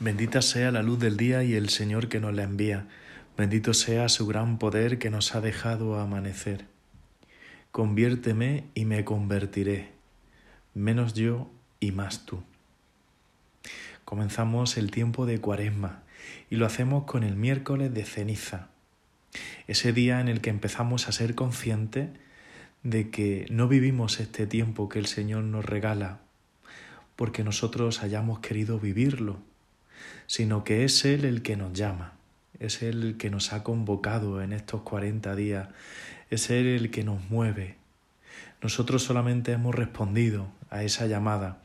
Bendita sea la luz del día y el Señor que nos la envía. Bendito sea su gran poder que nos ha dejado amanecer. Conviérteme y me convertiré, menos yo y más tú. Comenzamos el tiempo de Cuaresma y lo hacemos con el miércoles de ceniza, ese día en el que empezamos a ser conscientes de que no vivimos este tiempo que el Señor nos regala porque nosotros hayamos querido vivirlo, sino que es Él el que nos llama, es Él el que nos ha convocado en estos cuarenta días, es Él el que nos mueve. Nosotros solamente hemos respondido a esa llamada,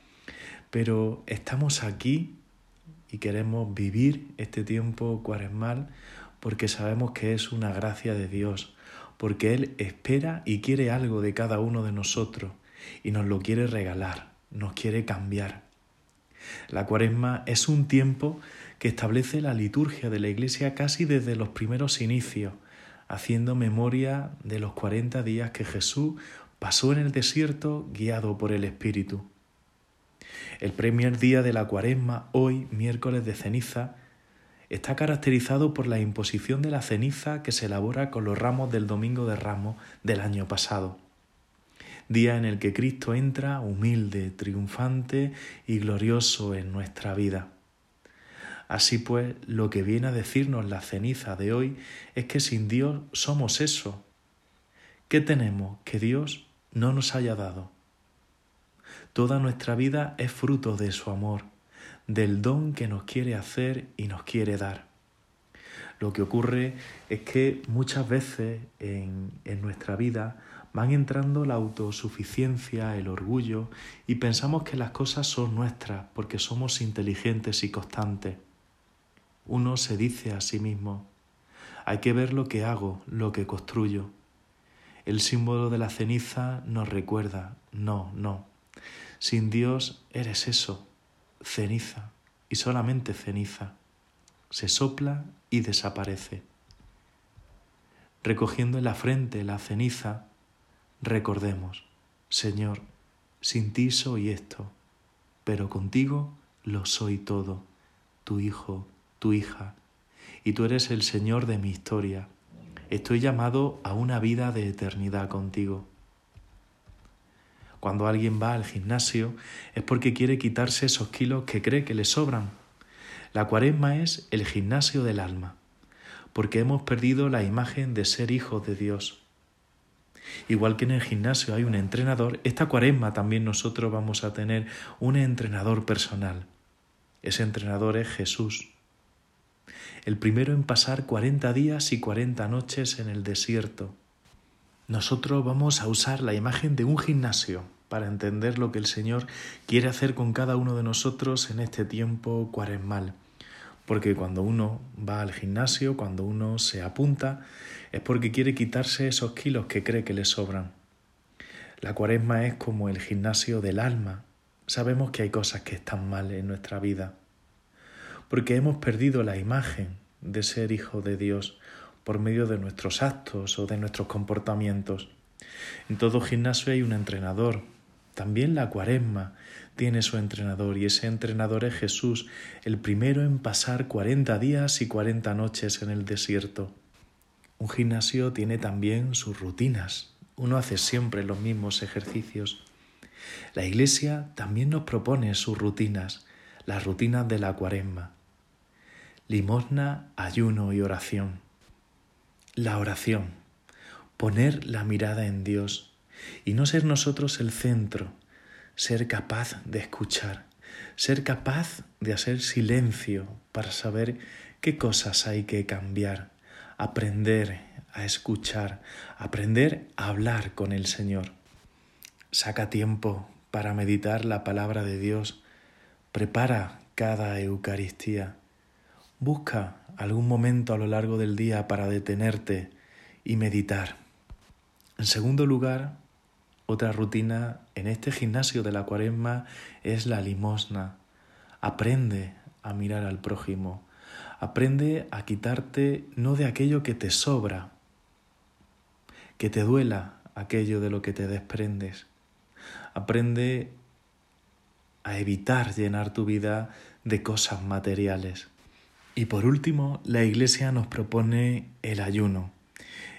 pero estamos aquí y queremos vivir este tiempo cuaresmal porque sabemos que es una gracia de Dios, porque Él espera y quiere algo de cada uno de nosotros y nos lo quiere regalar, nos quiere cambiar. La cuaresma es un tiempo que establece la liturgia de la Iglesia casi desde los primeros inicios, haciendo memoria de los cuarenta días que Jesús pasó en el desierto guiado por el Espíritu. El primer día de la cuaresma, hoy, miércoles de ceniza, está caracterizado por la imposición de la ceniza que se elabora con los ramos del Domingo de Ramos del año pasado día en el que Cristo entra humilde, triunfante y glorioso en nuestra vida. Así pues, lo que viene a decirnos la ceniza de hoy es que sin Dios somos eso. ¿Qué tenemos que Dios no nos haya dado? Toda nuestra vida es fruto de su amor, del don que nos quiere hacer y nos quiere dar. Lo que ocurre es que muchas veces en, en nuestra vida van entrando la autosuficiencia, el orgullo y pensamos que las cosas son nuestras porque somos inteligentes y constantes. Uno se dice a sí mismo, hay que ver lo que hago, lo que construyo. El símbolo de la ceniza nos recuerda, no, no, sin Dios eres eso, ceniza, y solamente ceniza. Se sopla y desaparece. Recogiendo en la frente la ceniza, Recordemos, Señor, sin ti soy esto, pero contigo lo soy todo, tu hijo, tu hija, y tú eres el Señor de mi historia. Estoy llamado a una vida de eternidad contigo. Cuando alguien va al gimnasio es porque quiere quitarse esos kilos que cree que le sobran. La cuaresma es el gimnasio del alma, porque hemos perdido la imagen de ser hijos de Dios Igual que en el gimnasio hay un entrenador, esta cuaresma también nosotros vamos a tener un entrenador personal. Ese entrenador es Jesús. El primero en pasar cuarenta días y cuarenta noches en el desierto. Nosotros vamos a usar la imagen de un gimnasio para entender lo que el Señor quiere hacer con cada uno de nosotros en este tiempo cuaresmal. Porque cuando uno va al gimnasio, cuando uno se apunta, es porque quiere quitarse esos kilos que cree que le sobran. La cuaresma es como el gimnasio del alma. Sabemos que hay cosas que están mal en nuestra vida, porque hemos perdido la imagen de ser hijo de Dios por medio de nuestros actos o de nuestros comportamientos. En todo gimnasio hay un entrenador, también la cuaresma tiene su entrenador y ese entrenador es Jesús, el primero en pasar cuarenta días y cuarenta noches en el desierto. Un gimnasio tiene también sus rutinas. Uno hace siempre los mismos ejercicios. La Iglesia también nos propone sus rutinas, las rutinas de la cuaresma. Limosna, ayuno y oración. La oración, poner la mirada en Dios y no ser nosotros el centro, ser capaz de escuchar, ser capaz de hacer silencio para saber qué cosas hay que cambiar, aprender a escuchar, aprender a hablar con el Señor. Saca tiempo para meditar la palabra de Dios, prepara cada Eucaristía, busca algún momento a lo largo del día para detenerte y meditar. En segundo lugar, otra rutina en este gimnasio de la cuaresma es la limosna. Aprende a mirar al prójimo. Aprende a quitarte no de aquello que te sobra, que te duela aquello de lo que te desprendes. Aprende a evitar llenar tu vida de cosas materiales. Y por último, la Iglesia nos propone el ayuno.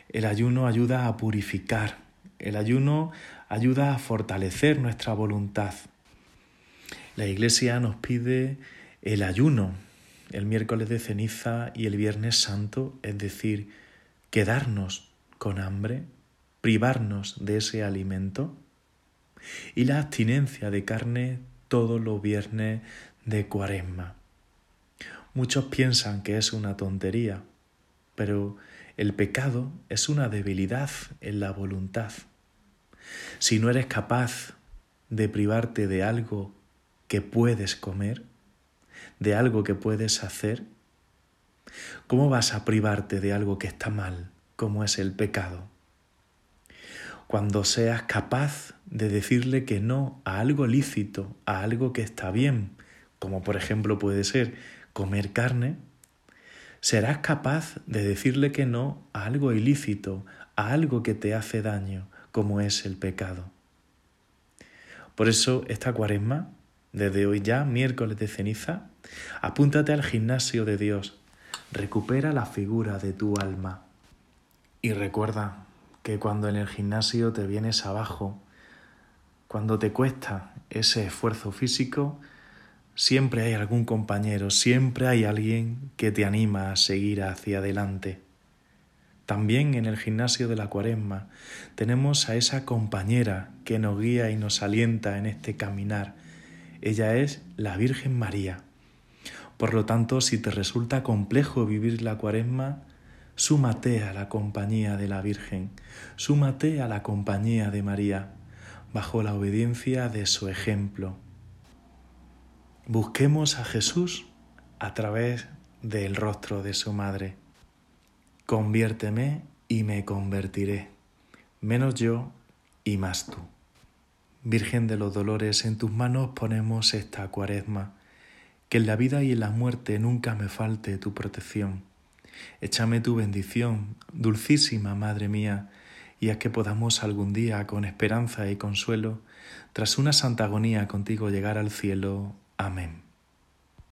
El ayuno ayuda a purificar, el ayuno ayuda a fortalecer nuestra voluntad. La Iglesia nos pide el ayuno el miércoles de ceniza y el viernes santo, es decir, quedarnos con hambre, privarnos de ese alimento, y la abstinencia de carne todos los viernes de cuaresma. Muchos piensan que es una tontería, pero el pecado es una debilidad en la voluntad. Si no eres capaz de privarte de algo que puedes comer, de algo que puedes hacer, ¿cómo vas a privarte de algo que está mal, como es el pecado? Cuando seas capaz de decirle que no a algo lícito, a algo que está bien, como por ejemplo puede ser comer carne, serás capaz de decirle que no a algo ilícito, a algo que te hace daño, como es el pecado. Por eso esta cuaresma, desde hoy ya, miércoles de ceniza, apúntate al gimnasio de Dios, recupera la figura de tu alma. Y recuerda que cuando en el gimnasio te vienes abajo, cuando te cuesta ese esfuerzo físico, siempre hay algún compañero, siempre hay alguien que te anima a seguir hacia adelante. También en el gimnasio de la cuaresma tenemos a esa compañera que nos guía y nos alienta en este caminar. Ella es la Virgen María. Por lo tanto, si te resulta complejo vivir la cuaresma, súmate a la compañía de la Virgen, súmate a la compañía de María, bajo la obediencia de su ejemplo. Busquemos a Jesús a través del rostro de su madre. Conviérteme y me convertiré, menos yo y más tú. Virgen de los dolores, en tus manos ponemos esta cuaresma, que en la vida y en la muerte nunca me falte tu protección. Échame tu bendición, dulcísima Madre mía, y haz que podamos algún día, con esperanza y consuelo, tras una santa agonía contigo llegar al cielo. Amén.